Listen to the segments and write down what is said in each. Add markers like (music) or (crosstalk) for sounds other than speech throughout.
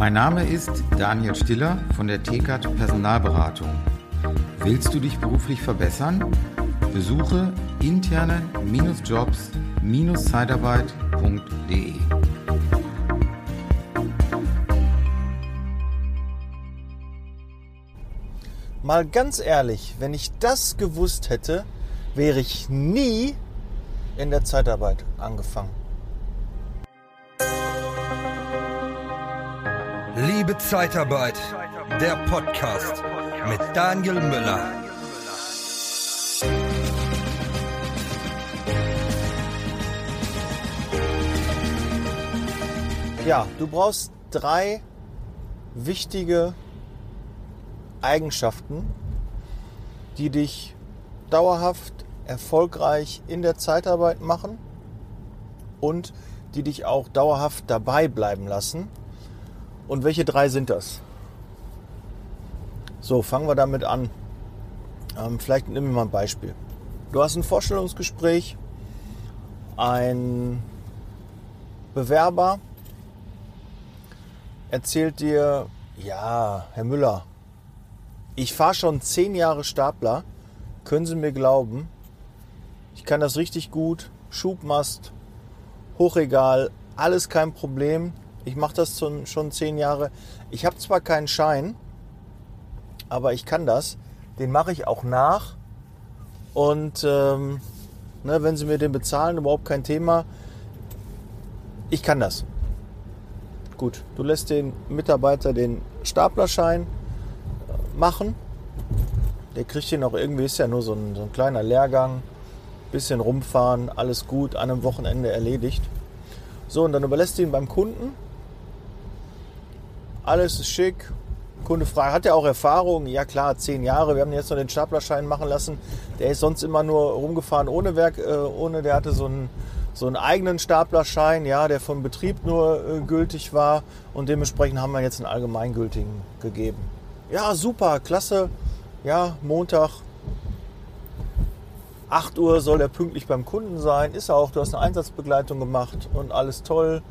Mein Name ist Daniel Stiller von der TKAT Personalberatung. Willst du dich beruflich verbessern? Besuche interne-jobs-zeitarbeit.de. Mal ganz ehrlich, wenn ich das gewusst hätte, wäre ich nie in der Zeitarbeit angefangen. Liebe Zeitarbeit, der Podcast mit Daniel Müller. Ja, du brauchst drei wichtige Eigenschaften, die dich dauerhaft erfolgreich in der Zeitarbeit machen und die dich auch dauerhaft dabei bleiben lassen. Und welche drei sind das? So, fangen wir damit an. Ähm, vielleicht nehmen wir mal ein Beispiel. Du hast ein Vorstellungsgespräch, ein Bewerber erzählt dir, ja, Herr Müller, ich fahre schon zehn Jahre Stapler, können Sie mir glauben, ich kann das richtig gut, Schubmast, Hochregal, alles kein Problem. Ich mache das schon zehn Jahre. Ich habe zwar keinen Schein, aber ich kann das. Den mache ich auch nach. Und ähm, ne, wenn Sie mir den bezahlen, überhaupt kein Thema. Ich kann das. Gut, du lässt den Mitarbeiter den Staplerschein äh, machen. Der kriegt den auch irgendwie, ist ja nur so ein, so ein kleiner Lehrgang. Bisschen rumfahren, alles gut, an einem Wochenende erledigt. So, und dann überlässt du ihn beim Kunden. Alles ist schick. Kunde fragt, hat er auch Erfahrung? Ja klar, zehn Jahre. Wir haben jetzt noch den Staplerschein machen lassen. Der ist sonst immer nur rumgefahren ohne Werk, äh, ohne, der hatte so einen so einen eigenen Staplerschein, ja, der vom Betrieb nur äh, gültig war und dementsprechend haben wir jetzt einen allgemeingültigen gegeben. Ja, super, klasse. Ja, Montag 8 Uhr soll er pünktlich beim Kunden sein. Ist er auch, du hast eine Einsatzbegleitung gemacht und alles toll.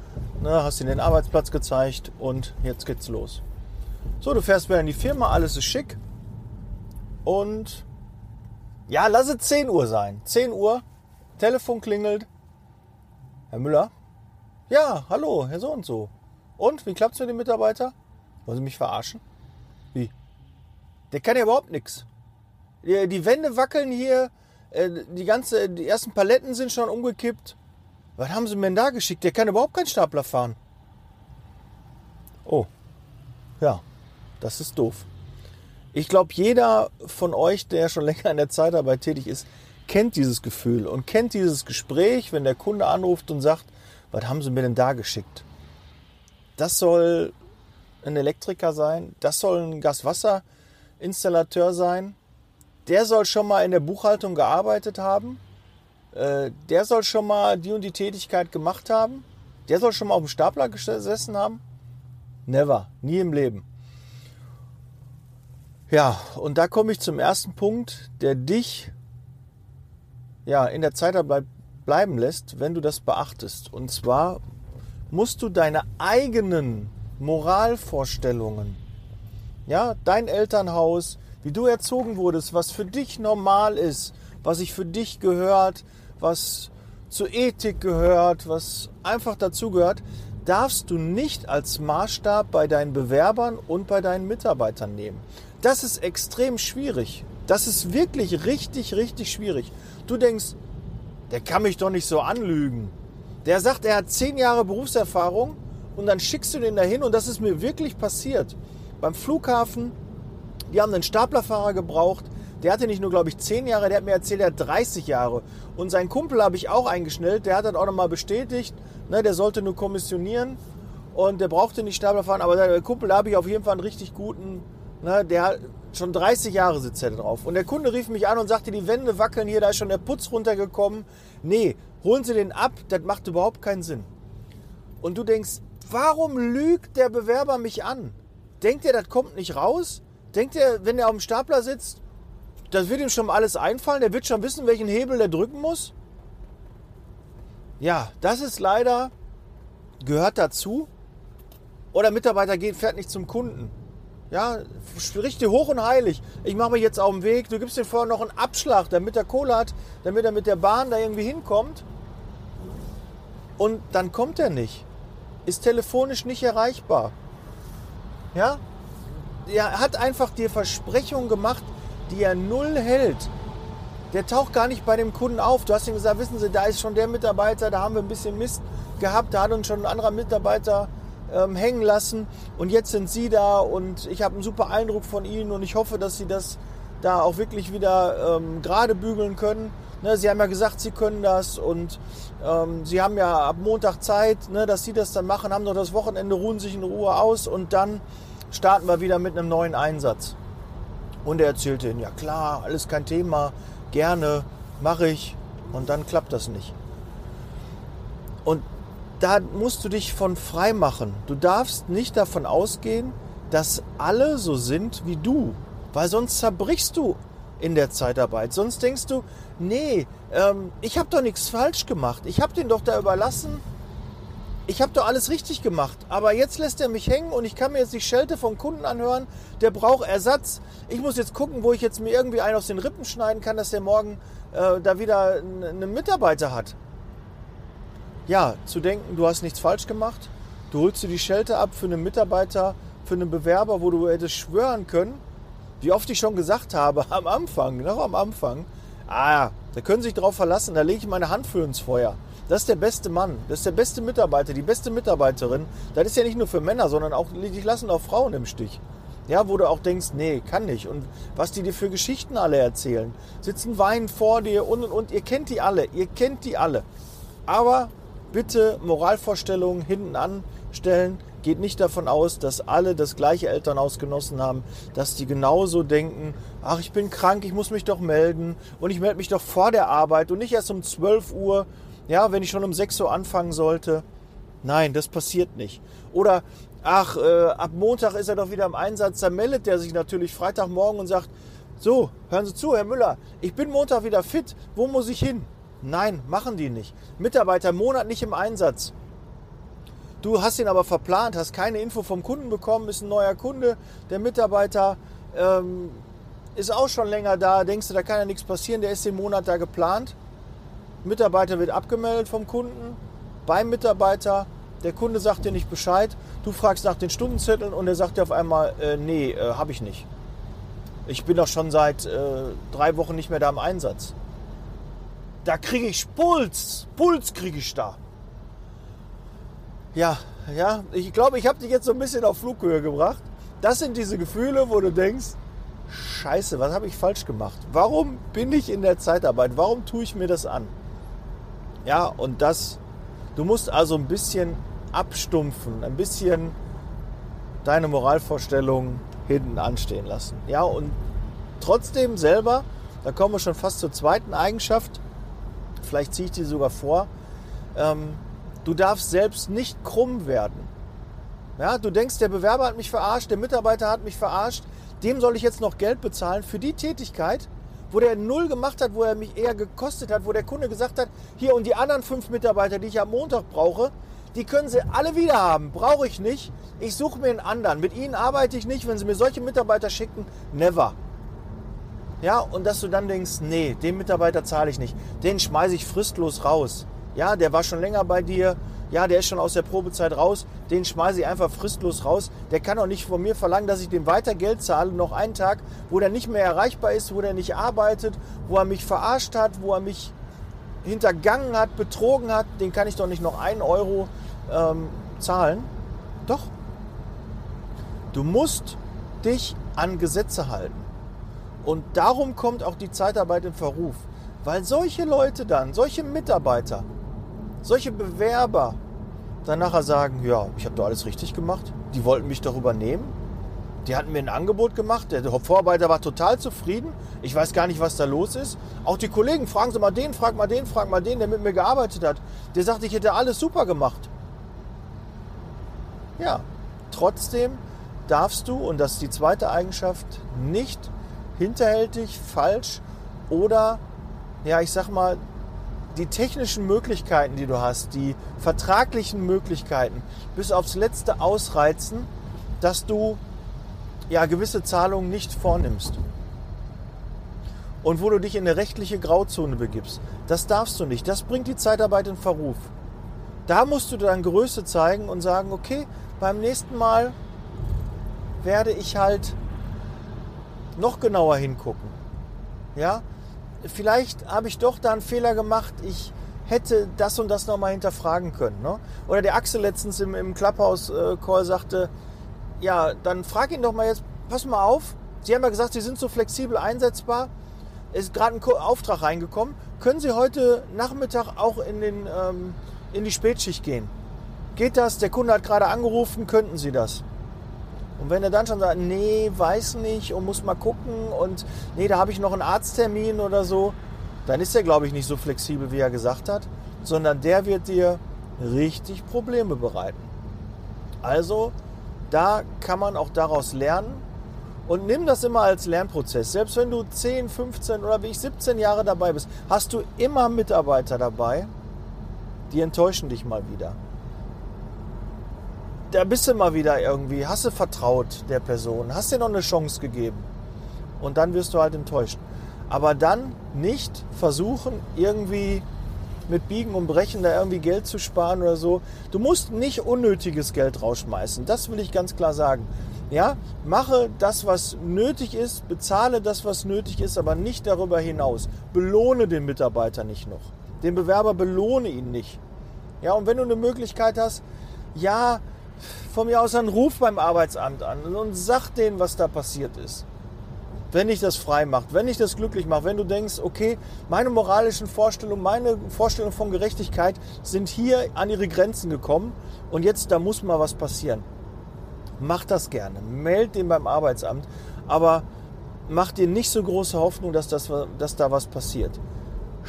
Ne, hast ihm den Arbeitsplatz gezeigt und jetzt geht's los. So, du fährst wieder in die Firma, alles ist schick. Und ja, lass es 10 Uhr sein. 10 Uhr, Telefon klingelt, Herr Müller? Ja, hallo, Herr so und so. Und, wie klappt's mit dem Mitarbeiter? Wollen Sie mich verarschen? Wie? Der kann ja überhaupt nichts. Die Wände wackeln hier, die, ganze, die ersten Paletten sind schon umgekippt. Was haben Sie mir denn da geschickt? Der kann überhaupt keinen Stapler fahren. Oh, ja, das ist doof. Ich glaube, jeder von euch, der schon (laughs) länger in der Zeitarbeit tätig ist, kennt dieses Gefühl und kennt dieses Gespräch, wenn der Kunde anruft und sagt, was haben Sie mir denn da geschickt? Das soll ein Elektriker sein, das soll ein Gaswasserinstallateur sein, der soll schon mal in der Buchhaltung gearbeitet haben, äh, der soll schon mal die und die Tätigkeit gemacht haben, der soll schon mal auf dem Stapler gesessen haben. Never, nie im Leben. Ja, und da komme ich zum ersten Punkt, der dich ja, in der Zeitarbeit bleiben lässt, wenn du das beachtest. Und zwar musst du deine eigenen Moralvorstellungen, ja, dein Elternhaus, wie du erzogen wurdest, was für dich normal ist, was sich für dich gehört, was zur Ethik gehört, was einfach dazu gehört, darfst du nicht als Maßstab bei deinen Bewerbern und bei deinen Mitarbeitern nehmen. Das ist extrem schwierig. Das ist wirklich richtig, richtig schwierig. Du denkst, der kann mich doch nicht so anlügen. Der sagt, er hat zehn Jahre Berufserfahrung und dann schickst du den dahin und das ist mir wirklich passiert. Beim Flughafen, die haben einen Staplerfahrer gebraucht. Der hatte nicht nur, glaube ich, zehn Jahre, der hat mir erzählt, er hat 30 Jahre. Und seinen Kumpel habe ich auch eingeschnellt, der hat das auch nochmal bestätigt. Ne, der sollte nur kommissionieren und der brauchte nicht Stapler fahren. Aber der Kumpel, da habe ich auf jeden Fall einen richtig guten, ne, der Schon 30 Jahre sitzt er drauf. Und der Kunde rief mich an und sagte, die Wände wackeln hier, da ist schon der Putz runtergekommen. Nee, holen Sie den ab, das macht überhaupt keinen Sinn. Und du denkst, warum lügt der Bewerber mich an? Denkt er, das kommt nicht raus? Denkt er, wenn er auf dem Stapler sitzt, das wird ihm schon alles einfallen? Der wird schon wissen, welchen Hebel der drücken muss? Ja, das ist leider, gehört dazu. Oder Mitarbeiter geht, fährt nicht zum Kunden. Ja, dir hoch und heilig. Ich mache mich jetzt auf den Weg. Du gibst dir vorher noch einen Abschlag, damit er Kohle hat, damit er mit der Bahn da irgendwie hinkommt. Und dann kommt er nicht. Ist telefonisch nicht erreichbar. Ja? Er hat einfach dir Versprechungen gemacht, die er null hält. Der taucht gar nicht bei dem Kunden auf. Du hast ihm gesagt, wissen Sie, da ist schon der Mitarbeiter, da haben wir ein bisschen Mist gehabt, da hat uns schon ein anderer Mitarbeiter ähm, hängen lassen und jetzt sind Sie da und ich habe einen super Eindruck von Ihnen und ich hoffe, dass Sie das da auch wirklich wieder ähm, gerade bügeln können. Ne, Sie haben ja gesagt, Sie können das und ähm, Sie haben ja ab Montag Zeit, ne, dass Sie das dann machen, haben doch das Wochenende, ruhen sich in Ruhe aus und dann starten wir wieder mit einem neuen Einsatz. Und er erzählte ihnen, ja klar, alles kein Thema, gerne, mache ich. Und dann klappt das nicht. Und da musst du dich von frei machen. Du darfst nicht davon ausgehen, dass alle so sind wie du, weil sonst zerbrichst du in der Zeitarbeit. Sonst denkst du, nee, ähm, ich habe doch nichts falsch gemacht. Ich habe den doch da überlassen. Ich habe doch alles richtig gemacht. Aber jetzt lässt er mich hängen und ich kann mir jetzt die Schelte vom Kunden anhören. Der braucht Ersatz. Ich muss jetzt gucken, wo ich jetzt mir irgendwie einen aus den Rippen schneiden kann, dass der morgen äh, da wieder einen Mitarbeiter hat ja, zu denken, du hast nichts falsch gemacht, du holst dir die Schelte ab für einen Mitarbeiter, für einen Bewerber, wo du hättest schwören können, wie oft ich schon gesagt habe, (laughs) am Anfang, noch am Anfang, ah, da können Sie sich drauf verlassen, da lege ich meine Hand für ins Feuer. Das ist der beste Mann, das ist der beste Mitarbeiter, die beste Mitarbeiterin. Das ist ja nicht nur für Männer, sondern auch, die lassen auch Frauen im Stich. Ja, wo du auch denkst, nee, kann nicht. Und was die dir für Geschichten alle erzählen. Sitzen weinen vor dir und und und. Ihr kennt die alle, ihr kennt die alle. Aber bitte Moralvorstellungen hinten anstellen. Geht nicht davon aus, dass alle das gleiche Elternhaus genossen haben, dass die genauso denken, ach, ich bin krank, ich muss mich doch melden und ich melde mich doch vor der Arbeit und nicht erst um 12 Uhr, ja, wenn ich schon um 6 Uhr anfangen sollte. Nein, das passiert nicht. Oder, ach, äh, ab Montag ist er doch wieder im Einsatz, da meldet er sich natürlich Freitagmorgen und sagt, so, hören Sie zu, Herr Müller, ich bin Montag wieder fit, wo muss ich hin? Nein, machen die nicht. Mitarbeiter Monat nicht im Einsatz. Du hast ihn aber verplant, hast keine Info vom Kunden bekommen, ist ein neuer Kunde. Der Mitarbeiter ähm, ist auch schon länger da. Denkst du, da kann ja nichts passieren, der ist den Monat da geplant. Mitarbeiter wird abgemeldet vom Kunden, beim Mitarbeiter. Der Kunde sagt dir nicht Bescheid. Du fragst nach den Stundenzetteln und er sagt dir auf einmal, äh, nee, äh, habe ich nicht. Ich bin doch schon seit äh, drei Wochen nicht mehr da im Einsatz. Da kriege ich Puls. Puls kriege ich da. Ja, ja, ich glaube, ich habe dich jetzt so ein bisschen auf Flughöhe gebracht. Das sind diese Gefühle, wo du denkst, scheiße, was habe ich falsch gemacht? Warum bin ich in der Zeitarbeit? Warum tue ich mir das an? Ja, und das, du musst also ein bisschen abstumpfen, ein bisschen deine Moralvorstellungen hinten anstehen lassen. Ja, und trotzdem selber, da kommen wir schon fast zur zweiten Eigenschaft, vielleicht ziehe ich die sogar vor, ähm, du darfst selbst nicht krumm werden. Ja, du denkst, der Bewerber hat mich verarscht, der Mitarbeiter hat mich verarscht, dem soll ich jetzt noch Geld bezahlen für die Tätigkeit, wo der null gemacht hat, wo er mich eher gekostet hat, wo der Kunde gesagt hat, hier und die anderen fünf Mitarbeiter, die ich am Montag brauche, die können sie alle wieder haben, brauche ich nicht. Ich suche mir einen anderen. Mit ihnen arbeite ich nicht, wenn sie mir solche Mitarbeiter schicken, never. Ja, und dass du dann denkst, nee, den Mitarbeiter zahle ich nicht. Den schmeiße ich fristlos raus. Ja, der war schon länger bei dir. Ja, der ist schon aus der Probezeit raus. Den schmeiße ich einfach fristlos raus. Der kann auch nicht von mir verlangen, dass ich dem weiter Geld zahle. Noch einen Tag, wo der nicht mehr erreichbar ist, wo der nicht arbeitet, wo er mich verarscht hat, wo er mich hintergangen hat, betrogen hat. Den kann ich doch nicht noch einen Euro ähm, zahlen. Doch. Du musst dich an Gesetze halten. Und darum kommt auch die Zeitarbeit in Verruf. Weil solche Leute dann, solche Mitarbeiter, solche Bewerber dann nachher sagen, ja, ich habe doch alles richtig gemacht. Die wollten mich doch übernehmen. Die hatten mir ein Angebot gemacht. Der Vorarbeiter war total zufrieden. Ich weiß gar nicht, was da los ist. Auch die Kollegen, fragen Sie mal den, frag mal den, frag mal den, der mit mir gearbeitet hat. Der sagt, ich hätte alles super gemacht. Ja, trotzdem darfst du, und das ist die zweite Eigenschaft, nicht hinterhältig, falsch oder, ja, ich sag mal, die technischen Möglichkeiten, die du hast, die vertraglichen Möglichkeiten bis aufs Letzte ausreizen, dass du ja gewisse Zahlungen nicht vornimmst. Und wo du dich in eine rechtliche Grauzone begibst. Das darfst du nicht. Das bringt die Zeitarbeit in Verruf. Da musst du dann Größe zeigen und sagen, okay, beim nächsten Mal werde ich halt noch genauer hingucken. Ja, vielleicht habe ich doch da einen Fehler gemacht. Ich hätte das und das nochmal hinterfragen können. Ne? Oder der Axel letztens im, im Clubhouse-Call sagte, ja, dann frag ihn doch mal jetzt, pass mal auf, Sie haben ja gesagt, Sie sind so flexibel einsetzbar. Ist gerade ein Auftrag reingekommen. Können Sie heute Nachmittag auch in, den, ähm, in die Spätschicht gehen? Geht das? Der Kunde hat gerade angerufen, könnten Sie das? Und wenn er dann schon sagt, nee, weiß nicht und muss mal gucken und nee, da habe ich noch einen Arzttermin oder so, dann ist er, glaube ich, nicht so flexibel, wie er gesagt hat, sondern der wird dir richtig Probleme bereiten. Also, da kann man auch daraus lernen und nimm das immer als Lernprozess. Selbst wenn du 10, 15 oder wie ich 17 Jahre dabei bist, hast du immer Mitarbeiter dabei, die enttäuschen dich mal wieder da bist du mal wieder irgendwie, hast du vertraut der Person, hast dir noch eine Chance gegeben und dann wirst du halt enttäuscht. Aber dann nicht versuchen, irgendwie mit Biegen und Brechen da irgendwie Geld zu sparen oder so. Du musst nicht unnötiges Geld rausschmeißen. Das will ich ganz klar sagen. Ja, mache das, was nötig ist, bezahle das, was nötig ist, aber nicht darüber hinaus. Belohne den Mitarbeiter nicht noch. Den Bewerber belohne ihn nicht. Ja, und wenn du eine Möglichkeit hast, ja, von mir aus einen Ruf beim Arbeitsamt an und sag denen, was da passiert ist. Wenn dich das frei macht, wenn dich das glücklich macht, wenn du denkst, okay, meine moralischen Vorstellungen, meine Vorstellungen von Gerechtigkeit sind hier an ihre Grenzen gekommen und jetzt da muss mal was passieren. Mach das gerne, meld den beim Arbeitsamt, aber mach dir nicht so große Hoffnung, dass, das, dass da was passiert.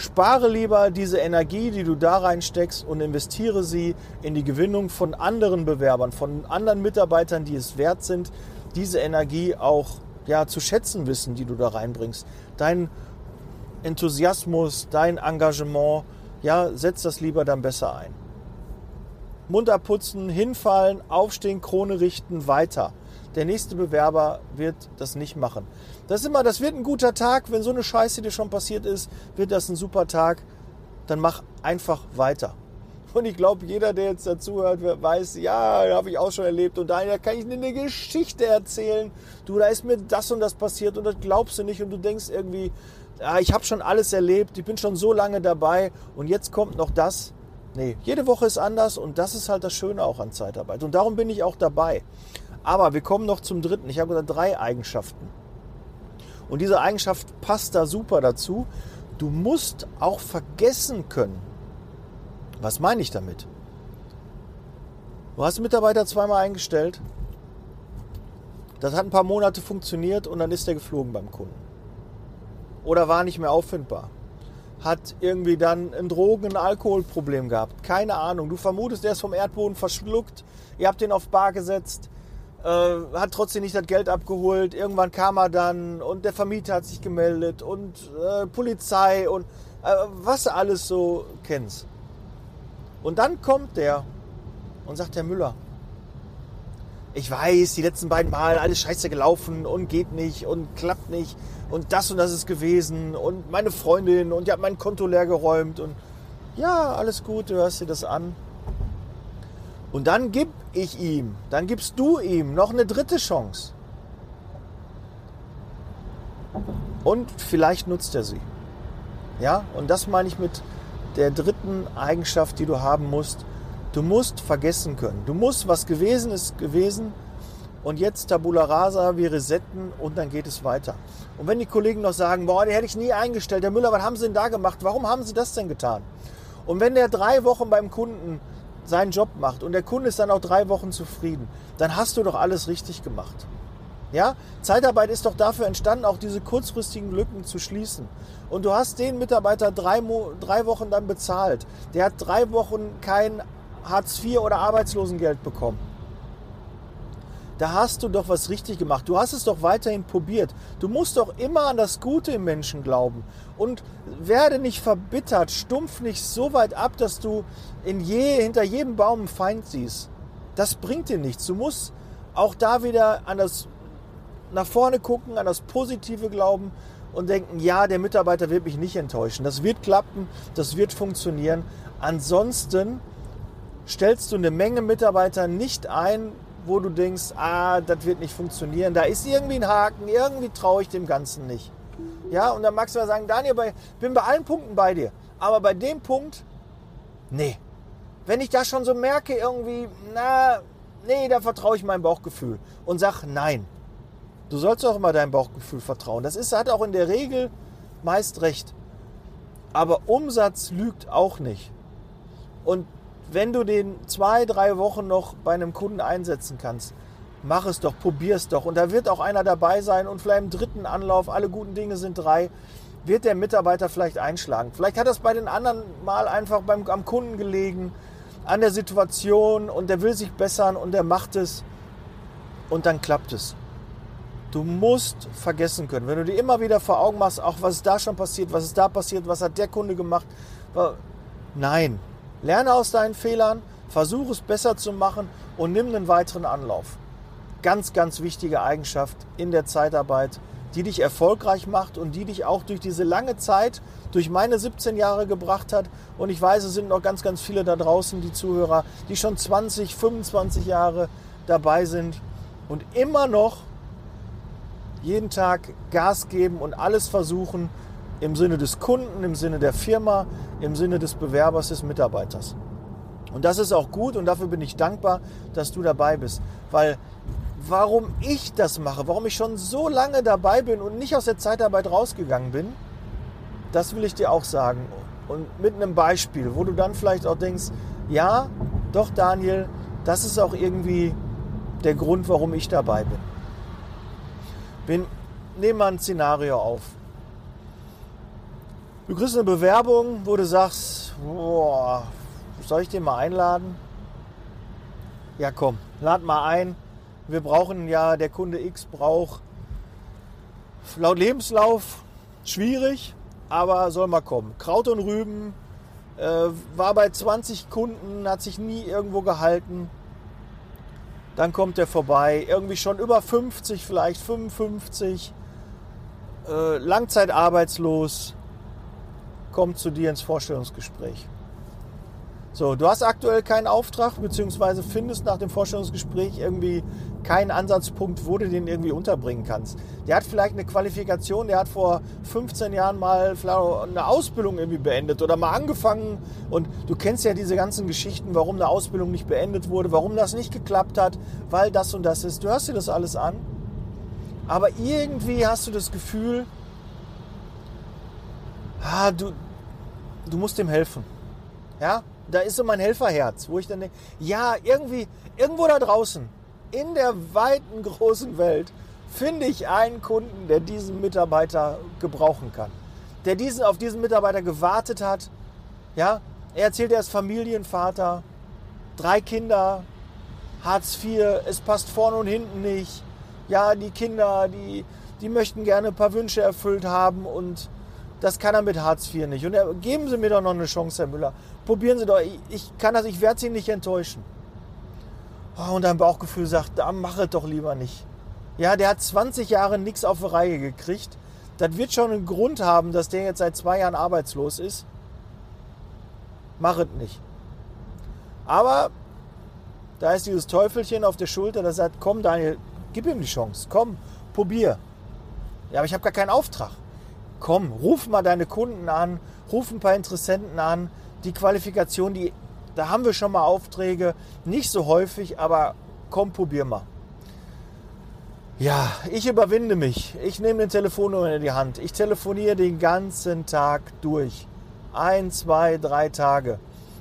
Spare lieber diese Energie, die du da reinsteckst und investiere sie in die Gewinnung von anderen Bewerbern, von anderen Mitarbeitern, die es wert sind, diese Energie auch ja, zu schätzen wissen, die du da reinbringst. Dein Enthusiasmus, dein Engagement, ja, setz das lieber dann besser ein. Mund abputzen, hinfallen, aufstehen, Krone richten, weiter. Der nächste Bewerber wird das nicht machen. Das ist immer, das wird ein guter Tag. Wenn so eine Scheiße dir schon passiert ist, wird das ein super Tag. Dann mach einfach weiter. Und ich glaube, jeder, der jetzt dazuhört, weiß, ja, habe ich auch schon erlebt. Und da kann ich eine Geschichte erzählen. Du, da ist mir das und das passiert und das glaubst du nicht. Und du denkst irgendwie, ja, ich habe schon alles erlebt, ich bin schon so lange dabei und jetzt kommt noch das. Nee, jede Woche ist anders und das ist halt das Schöne auch an Zeitarbeit. Und darum bin ich auch dabei. Aber wir kommen noch zum dritten. Ich habe gesagt, drei Eigenschaften. Und diese Eigenschaft passt da super dazu. Du musst auch vergessen können. Was meine ich damit? Du hast einen Mitarbeiter zweimal eingestellt. Das hat ein paar Monate funktioniert und dann ist er geflogen beim Kunden. Oder war nicht mehr auffindbar. Hat irgendwie dann ein Drogen-, ein Alkoholproblem gehabt. Keine Ahnung. Du vermutest, er ist vom Erdboden verschluckt. Ihr habt ihn auf Bar gesetzt äh, hat trotzdem nicht das Geld abgeholt. Irgendwann kam er dann und der Vermieter hat sich gemeldet und äh, Polizei und äh, was du alles so kennst. Und dann kommt der und sagt der Müller, ich weiß, die letzten beiden Mal alles scheiße gelaufen und geht nicht und klappt nicht und das und das ist gewesen und meine Freundin und die hat mein Konto leer geräumt und ja, alles gut, du hörst dir das an. Und dann gib ich ihm, dann gibst du ihm noch eine dritte Chance. Und vielleicht nutzt er sie. Ja, und das meine ich mit der dritten Eigenschaft, die du haben musst. Du musst vergessen können. Du musst, was gewesen ist, gewesen. Und jetzt Tabula Rasa, wir resetten und dann geht es weiter. Und wenn die Kollegen noch sagen, boah, den hätte ich nie eingestellt, der Müller, was haben sie denn da gemacht? Warum haben sie das denn getan? Und wenn der drei Wochen beim Kunden seinen Job macht und der Kunde ist dann auch drei Wochen zufrieden, dann hast du doch alles richtig gemacht. Ja, Zeitarbeit ist doch dafür entstanden, auch diese kurzfristigen Lücken zu schließen. Und du hast den Mitarbeiter drei, drei Wochen dann bezahlt. Der hat drei Wochen kein Hartz IV oder Arbeitslosengeld bekommen. Da hast du doch was richtig gemacht. Du hast es doch weiterhin probiert. Du musst doch immer an das Gute im Menschen glauben. Und werde nicht verbittert, stumpf nicht so weit ab, dass du in je, hinter jedem Baum einen Feind siehst. Das bringt dir nichts. Du musst auch da wieder an das nach vorne gucken, an das Positive glauben und denken, ja, der Mitarbeiter wird mich nicht enttäuschen. Das wird klappen, das wird funktionieren. Ansonsten stellst du eine Menge Mitarbeiter nicht ein, wo du denkst, ah, das wird nicht funktionieren, da ist irgendwie ein Haken, irgendwie traue ich dem Ganzen nicht. Ja, und dann magst du ja sagen, Daniel, ich bin bei allen Punkten bei dir, aber bei dem Punkt, nee. Wenn ich das schon so merke, irgendwie, na, nee, da vertraue ich meinem Bauchgefühl und sag nein. Du sollst auch immer deinem Bauchgefühl vertrauen. Das ist, hat auch in der Regel meist recht. Aber Umsatz lügt auch nicht. Und wenn du den zwei, drei Wochen noch bei einem Kunden einsetzen kannst, mach es doch, probier es doch. Und da wird auch einer dabei sein und vielleicht im dritten Anlauf, alle guten Dinge sind drei, wird der Mitarbeiter vielleicht einschlagen. Vielleicht hat das bei den anderen mal einfach beim, am Kunden gelegen, an der Situation und der will sich bessern und der macht es und dann klappt es. Du musst vergessen können, wenn du dir immer wieder vor Augen machst, auch was ist da schon passiert, was ist da passiert, was hat der Kunde gemacht. Nein, Lerne aus deinen Fehlern, versuche es besser zu machen und nimm einen weiteren Anlauf. Ganz, ganz wichtige Eigenschaft in der Zeitarbeit, die dich erfolgreich macht und die dich auch durch diese lange Zeit, durch meine 17 Jahre gebracht hat. Und ich weiß, es sind noch ganz, ganz viele da draußen, die Zuhörer, die schon 20, 25 Jahre dabei sind und immer noch jeden Tag Gas geben und alles versuchen, im Sinne des Kunden, im Sinne der Firma, im Sinne des Bewerbers, des Mitarbeiters. Und das ist auch gut und dafür bin ich dankbar, dass du dabei bist. Weil warum ich das mache, warum ich schon so lange dabei bin und nicht aus der Zeitarbeit rausgegangen bin, das will ich dir auch sagen. Und mit einem Beispiel, wo du dann vielleicht auch denkst, ja, doch Daniel, das ist auch irgendwie der Grund, warum ich dabei bin. bin nehmen wir ein Szenario auf. Du kriegst eine Bewerbung, wo du sagst, boah, soll ich den mal einladen? Ja, komm, lad mal ein. Wir brauchen ja, der Kunde X braucht laut Lebenslauf schwierig, aber soll mal kommen. Kraut und Rüben äh, war bei 20 Kunden, hat sich nie irgendwo gehalten. Dann kommt er vorbei, irgendwie schon über 50, vielleicht 55, äh, langzeitarbeitslos kommt zu dir ins Vorstellungsgespräch. So, du hast aktuell keinen Auftrag, beziehungsweise findest nach dem Vorstellungsgespräch irgendwie keinen Ansatzpunkt, wo du den irgendwie unterbringen kannst. Der hat vielleicht eine Qualifikation, der hat vor 15 Jahren mal eine Ausbildung irgendwie beendet oder mal angefangen und du kennst ja diese ganzen Geschichten, warum eine Ausbildung nicht beendet wurde, warum das nicht geklappt hat, weil das und das ist. Du hörst dir das alles an, aber irgendwie hast du das Gefühl, ah, du, du musst ihm helfen. Ja, da ist so mein Helferherz, wo ich dann denke, ja, irgendwie, irgendwo da draußen, in der weiten, (laughs) großen Welt, finde ich einen Kunden, der diesen Mitarbeiter gebrauchen kann. Der diesen, auf diesen Mitarbeiter gewartet hat. Ja, er erzählt, er ist Familienvater, drei Kinder, Hartz IV, es passt vorne und hinten nicht. Ja, die Kinder, die, die möchten gerne ein paar Wünsche erfüllt haben und das kann er mit Hartz IV nicht. Und geben Sie mir doch noch eine Chance, Herr Müller. Probieren Sie doch. Ich, ich kann das, ich werde Sie nicht enttäuschen. Oh, und dein Bauchgefühl sagt, da mach es doch lieber nicht. Ja, der hat 20 Jahre nichts auf die Reihe gekriegt. Das wird schon einen Grund haben, dass der jetzt seit zwei Jahren arbeitslos ist. Mach es nicht. Aber da ist dieses Teufelchen auf der Schulter, das sagt, komm Daniel, gib ihm die Chance. Komm, probier. Ja, aber ich habe gar keinen Auftrag komm, ruf mal deine Kunden an, ruf ein paar Interessenten an. Die Qualifikation, die, da haben wir schon mal Aufträge, nicht so häufig, aber komm, probier mal. Ja, ich überwinde mich. Ich nehme den Telefonnummer in die Hand. Ich telefoniere den ganzen Tag durch. Ein, zwei, drei Tage.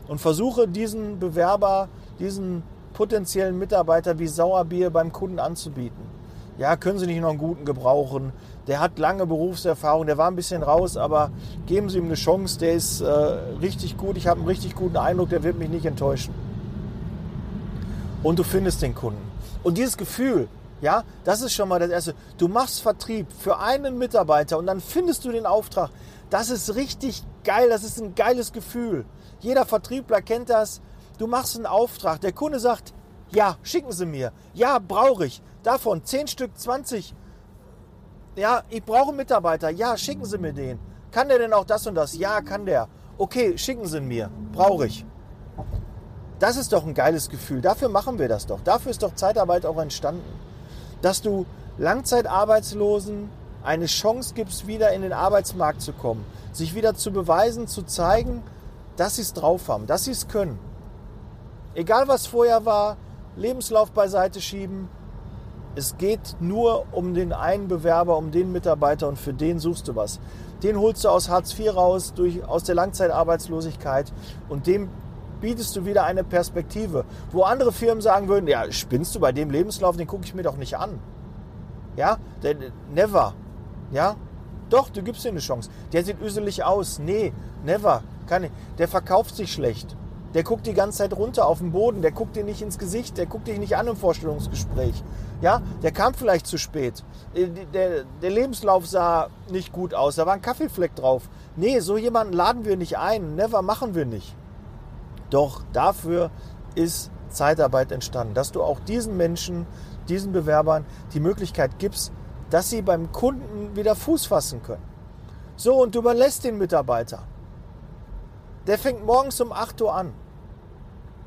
Und versuche diesen Bewerber, diesen potenziellen Mitarbeiter wie Sauerbier beim Kunden anzubieten. Ja, können Sie nicht noch einen guten gebrauchen? der hat lange Berufserfahrung, der war ein bisschen raus, aber geben Sie ihm eine Chance, der ist äh, richtig gut, ich habe einen richtig guten Eindruck, der wird mich nicht enttäuschen. Und du findest den Kunden. Und dieses Gefühl, Ja, das ist schon mal das Erste. Du machst Vertrieb für einen Mitarbeiter und dann findest du den Auftrag. Das ist richtig geil, das ist ein geiles Gefühl. Jeder Vertriebler kennt das. Du machst einen Auftrag, der Kunde sagt, ja, schicken Sie mir. Ja, brauche ich. Davon 10 Stück, 20. Ja, ich brauche einen Mitarbeiter. Ja, schicken Sie mir den. Kann der denn auch das und das? Ja, kann der. Okay, schicken Sie mir. Brauche ich. Das ist doch ein geiles Gefühl. Dafür machen wir das doch. Dafür ist doch Zeitarbeit auch entstanden. Dass du Langzeitarbeitslosen eine Chance gibst, wieder in den Arbeitsmarkt zu kommen, sich wieder zu beweisen, zu zeigen, dass sie es drauf haben, dass sie es können. Egal was vorher war, Lebenslauf beiseite schieben. Es geht nur um den einen Bewerber, um den Mitarbeiter und für den suchst du was. Den holst du aus Hartz IV raus, durch, aus der Langzeitarbeitslosigkeit und dem bietest du wieder eine Perspektive, wo andere Firmen sagen würden, ja, spinnst du bei dem Lebenslauf, den gucke ich mir doch nicht an. Ja, der, never. Ja, doch, du gibst dir eine Chance. Der sieht üselig aus. Nee, never. Kann ich. Der verkauft sich schlecht. Der guckt die ganze Zeit runter auf den Boden. Der guckt dir nicht ins Gesicht. Der guckt dich nicht an im Vorstellungsgespräch. Ja, der kam vielleicht zu spät. Äh, der, der Lebenslauf sah nicht gut aus. Da war ein Kaffeefleck drauf. Nee, so jemanden laden wir nicht ein. Never machen wir nicht. Doch dafür ist Zeitarbeit entstanden, dass du auch diesen Menschen, diesen Bewerbern die Möglichkeit gibst, dass sie beim Kunden wieder Fuß fassen können. So, und du überlässt den Mitarbeiter. Der fängt morgens um 8 Uhr an.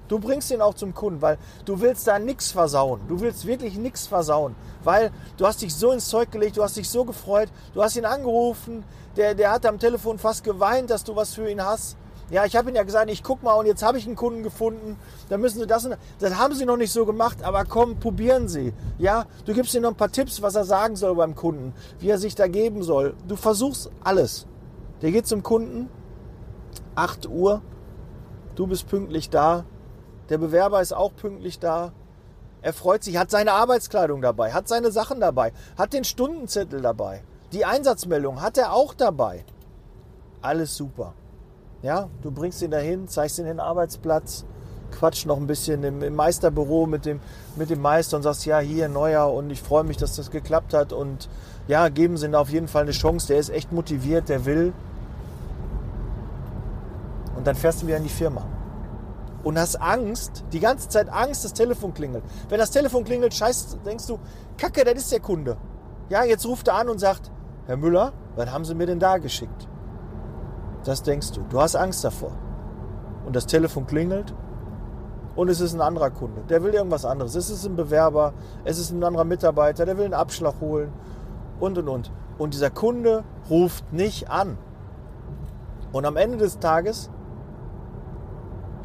Du bringst ihn auch zum Kunden, weil du willst da nichts versauen. Du willst wirklich nichts versauen, weil du hast dich so ins Zeug gelegt, du hast dich so gefreut, du hast ihn angerufen, der, der hat am Telefon fast geweint, dass du was für ihn hast. Ja, ich habe Ihnen ja gesagt, ich guck mal und jetzt habe ich einen Kunden gefunden. Dann müssen Sie das und das haben Sie noch nicht so gemacht, aber komm, probieren Sie. Ja, du gibst ihm noch ein paar Tipps, was er sagen soll beim Kunden, wie er sich da geben soll. Du versuchst alles. Der geht zum Kunden, 8 Uhr, du bist pünktlich da, der Bewerber ist auch pünktlich da. Er freut sich, hat seine Arbeitskleidung dabei, hat seine Sachen dabei, hat den Stundenzettel dabei. Die Einsatzmeldung hat er auch dabei. Alles super. Ja, du bringst ihn dahin, zeigst ihn den Arbeitsplatz, quatsch noch ein bisschen im, im, Meisterbüro mit dem, mit dem Meister und sagst, ja, hier neuer und ich freue mich, dass das geklappt hat und ja, geben sie ihm auf jeden Fall eine Chance, der ist echt motiviert, der will. Und dann fährst du wieder in die Firma. Und hast Angst, die ganze Zeit Angst, das Telefon klingelt. Wenn das Telefon klingelt, scheiß, denkst du, Kacke, das ist der Kunde. Ja, jetzt ruft er an und sagt, Herr Müller, was haben Sie mir denn da geschickt? Das denkst du. Du hast Angst davor. Und das Telefon klingelt und es ist ein anderer Kunde. Der will irgendwas anderes. Es ist ein Bewerber, es ist ein anderer Mitarbeiter, der will einen Abschlag holen und und und. Und dieser Kunde ruft nicht an. Und am Ende des Tages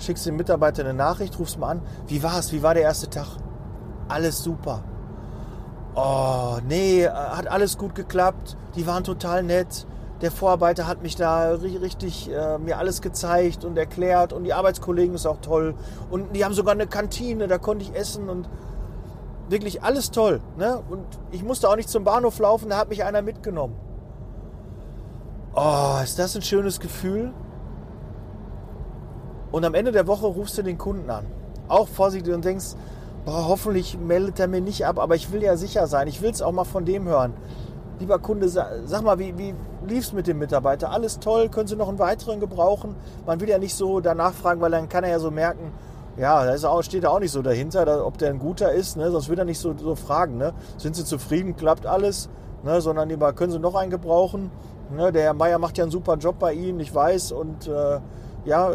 schickst dem Mitarbeiter eine Nachricht, rufst mal an. Wie war es? Wie war der erste Tag? Alles super. Oh, nee, hat alles gut geklappt. Die waren total nett der Vorarbeiter hat mich da richtig äh, mir alles gezeigt und erklärt und die Arbeitskollegen ist auch toll und die haben sogar eine Kantine, da konnte ich essen und wirklich alles toll. Ne? Und ich musste auch nicht zum Bahnhof laufen, da hat mich einer mitgenommen. Oh, ist das ein schönes Gefühl? Und am Ende der Woche rufst du den Kunden an. Auch vorsichtig und denkst, boah, hoffentlich meldet er mir nicht ab, aber ich will ja sicher sein. Ich will es auch mal von dem hören lieber Kunde, sag mal, wie, wie lief es mit dem Mitarbeiter? Alles toll, können Sie noch einen weiteren gebrauchen? Man will ja nicht so danach fragen, weil dann kann er ja so merken, ja, da steht er auch nicht so dahinter, ob der ein guter ist, ne? sonst würde er nicht so, so fragen. Ne? Sind Sie zufrieden, klappt alles? Ne? Sondern lieber, können Sie noch einen gebrauchen? Ne? Der Herr Meier macht ja einen super Job bei Ihnen, ich weiß. Und äh, ja,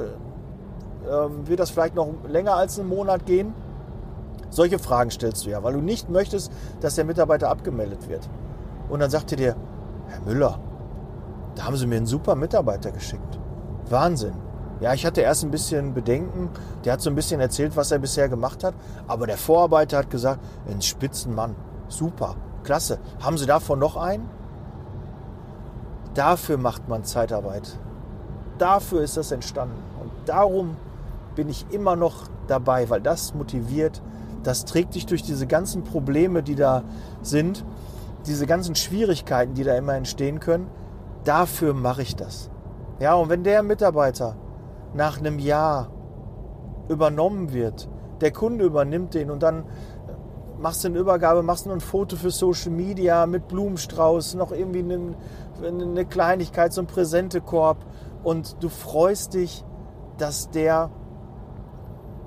äh, wird das vielleicht noch länger als einen Monat gehen? Solche Fragen stellst du ja, weil du nicht möchtest, dass der Mitarbeiter abgemeldet wird. Und dann sagte der, Herr Müller, da haben Sie mir einen super Mitarbeiter geschickt. Wahnsinn. Ja, ich hatte erst ein bisschen Bedenken. Der hat so ein bisschen erzählt, was er bisher gemacht hat. Aber der Vorarbeiter hat gesagt, ein Spitzenmann. Super, klasse. Haben Sie davon noch einen? Dafür macht man Zeitarbeit. Dafür ist das entstanden. Und darum bin ich immer noch dabei, weil das motiviert, das trägt dich durch diese ganzen Probleme, die da sind diese ganzen Schwierigkeiten, die da immer entstehen können, dafür mache ich das. Ja, und wenn der Mitarbeiter nach einem Jahr übernommen wird, der Kunde übernimmt den und dann machst eine Übergabe, machst nur ein Foto für Social Media mit Blumenstrauß, noch irgendwie eine, eine Kleinigkeit, so ein Präsentekorb und du freust dich, dass der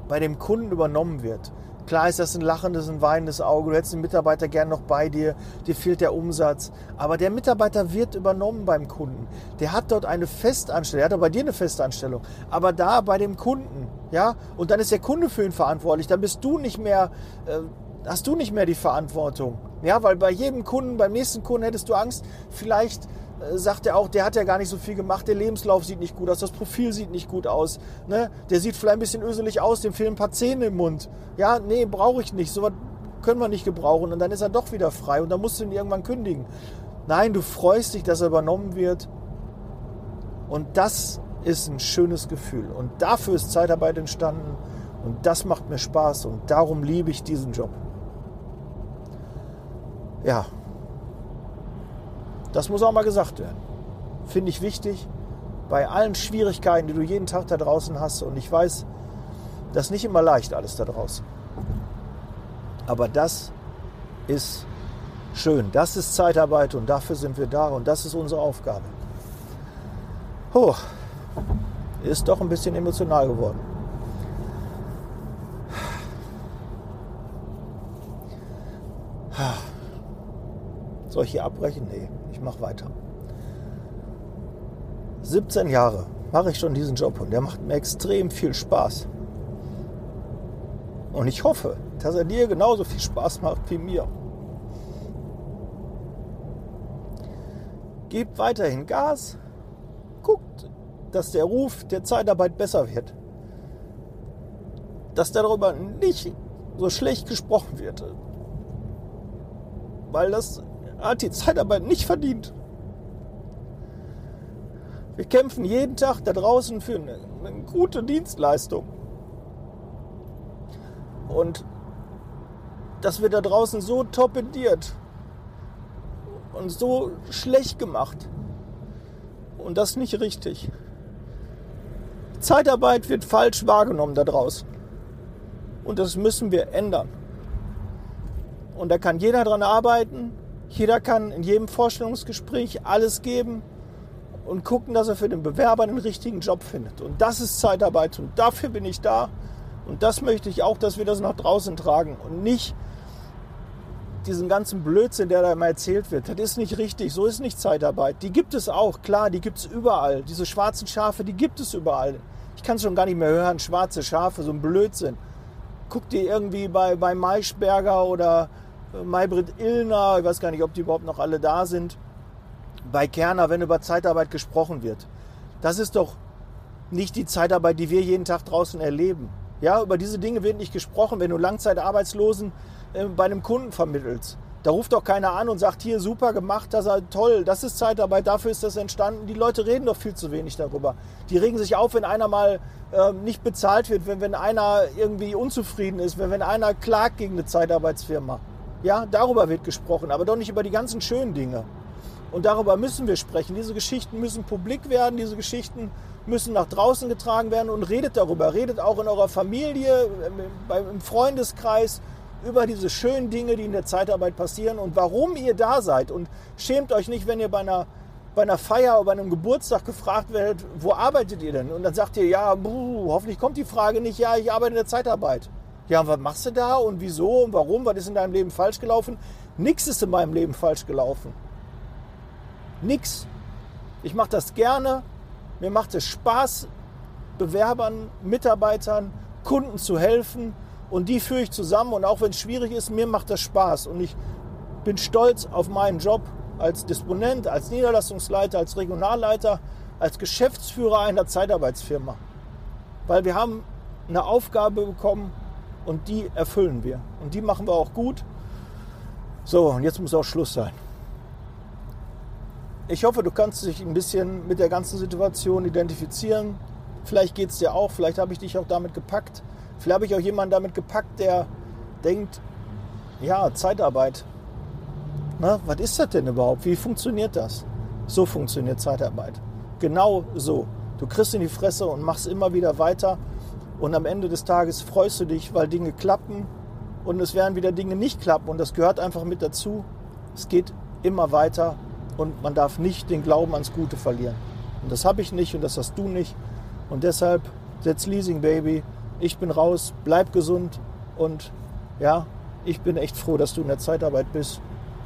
bei dem Kunden übernommen wird. Klar ist das ein lachendes, ein weinendes Auge. Du hättest den Mitarbeiter gern noch bei dir. Dir fehlt der Umsatz. Aber der Mitarbeiter wird übernommen beim Kunden. Der hat dort eine Festanstellung. Der hat auch bei dir eine Festanstellung. Aber da bei dem Kunden, ja. Und dann ist der Kunde für ihn verantwortlich. Dann bist du nicht mehr, äh, hast du nicht mehr die Verantwortung. Ja, weil bei jedem Kunden, beim nächsten Kunden hättest du Angst, vielleicht sagt er auch, der hat ja gar nicht so viel gemacht, der Lebenslauf sieht nicht gut aus, das Profil sieht nicht gut aus, ne? der sieht vielleicht ein bisschen öselig aus, dem fehlen ein paar Zähne im Mund. Ja, nee, brauche ich nicht, sowas können wir nicht gebrauchen und dann ist er doch wieder frei und dann musst du ihn irgendwann kündigen. Nein, du freust dich, dass er übernommen wird und das ist ein schönes Gefühl und dafür ist Zeitarbeit entstanden und das macht mir Spaß und darum liebe ich diesen Job. Ja, das muss auch mal gesagt werden. Finde ich wichtig bei allen Schwierigkeiten, die du jeden Tag da draußen hast. Und ich weiß, das ist nicht immer leicht alles da draußen. Aber das ist schön. Das ist Zeitarbeit und dafür sind wir da und das ist unsere Aufgabe. Oh, ist doch ein bisschen emotional geworden. Soll ich hier abbrechen? Nee, ich mache weiter. 17 Jahre mache ich schon diesen Job und der macht mir extrem viel Spaß. Und ich hoffe, dass er dir genauso viel Spaß macht wie mir. Gebt weiterhin Gas, guckt, dass der Ruf der Zeitarbeit besser wird. Dass darüber nicht so schlecht gesprochen wird. Weil das hat die Zeitarbeit nicht verdient. Wir kämpfen jeden Tag da draußen für eine, eine gute Dienstleistung. Und das wird da draußen so torpediert und so schlecht gemacht. Und das nicht richtig. Zeitarbeit wird falsch wahrgenommen da draußen. Und das müssen wir ändern. Und da kann jeder dran arbeiten. Jeder kann in jedem Vorstellungsgespräch alles geben und gucken, dass er für den Bewerber den richtigen Job findet. Und das ist Zeitarbeit und dafür bin ich da. Und das möchte ich auch, dass wir das nach draußen tragen und nicht diesen ganzen Blödsinn, der da immer erzählt wird. Das ist nicht richtig, so ist nicht Zeitarbeit. Die gibt es auch, klar, die gibt es überall. Diese schwarzen Schafe, die gibt es überall. Ich kann es schon gar nicht mehr hören, schwarze Schafe, so ein Blödsinn. Guck dir irgendwie bei, bei Maischberger oder Maybrit Illner, ich weiß gar nicht, ob die überhaupt noch alle da sind, bei Kerner, wenn über Zeitarbeit gesprochen wird. Das ist doch nicht die Zeitarbeit, die wir jeden Tag draußen erleben. Ja, über diese Dinge wird nicht gesprochen, wenn du Langzeitarbeitslosen äh, bei einem Kunden vermittelst. Da ruft doch keiner an und sagt, hier super gemacht, das ist toll, das ist Zeitarbeit, dafür ist das entstanden. Die Leute reden doch viel zu wenig darüber. Die regen sich auf, wenn einer mal äh, nicht bezahlt wird, wenn, wenn einer irgendwie unzufrieden ist, wenn, wenn einer klagt gegen eine Zeitarbeitsfirma. Ja, darüber wird gesprochen, aber doch nicht über die ganzen schönen Dinge. Und darüber müssen wir sprechen. Diese Geschichten müssen publik werden, diese Geschichten müssen nach draußen getragen werden und redet darüber. Redet auch in eurer Familie, im Freundeskreis über diese schönen Dinge, die in der Zeitarbeit passieren und warum ihr da seid. Und schämt euch nicht, wenn ihr bei einer, bei einer Feier oder bei einem Geburtstag gefragt werdet, wo arbeitet ihr denn? Und dann sagt ihr, ja, buh, hoffentlich kommt die Frage nicht, ja, ich arbeite in der Zeitarbeit. Ja, was machst du da und wieso und warum? Was ist in deinem Leben falsch gelaufen? Nichts ist in meinem Leben falsch gelaufen. Nix. Ich mache das gerne. Mir macht es Spaß, Bewerbern, Mitarbeitern, Kunden zu helfen. Und die führe ich zusammen. Und auch wenn es schwierig ist, mir macht das Spaß. Und ich bin stolz auf meinen Job als Disponent, als Niederlassungsleiter, als Regionalleiter, als Geschäftsführer einer Zeitarbeitsfirma. Weil wir haben eine Aufgabe bekommen, und die erfüllen wir. Und die machen wir auch gut. So, und jetzt muss auch Schluss sein. Ich hoffe, du kannst dich ein bisschen mit der ganzen Situation identifizieren. Vielleicht geht es dir auch, vielleicht habe ich dich auch damit gepackt. Vielleicht habe ich auch jemanden damit gepackt, der denkt, ja, Zeitarbeit. Na, was ist das denn überhaupt? Wie funktioniert das? So funktioniert Zeitarbeit. Genau so. Du kriegst in die Fresse und machst immer wieder weiter und am Ende des Tages freust du dich, weil Dinge klappen und es werden wieder Dinge nicht klappen und das gehört einfach mit dazu. Es geht immer weiter und man darf nicht den Glauben ans Gute verlieren. Und das habe ich nicht und das hast du nicht. Und deshalb setz Leasing Baby. Ich bin raus, bleib gesund und ja, ich bin echt froh, dass du in der Zeitarbeit bist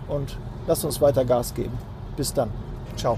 und lass uns weiter Gas geben. Bis dann. Ciao.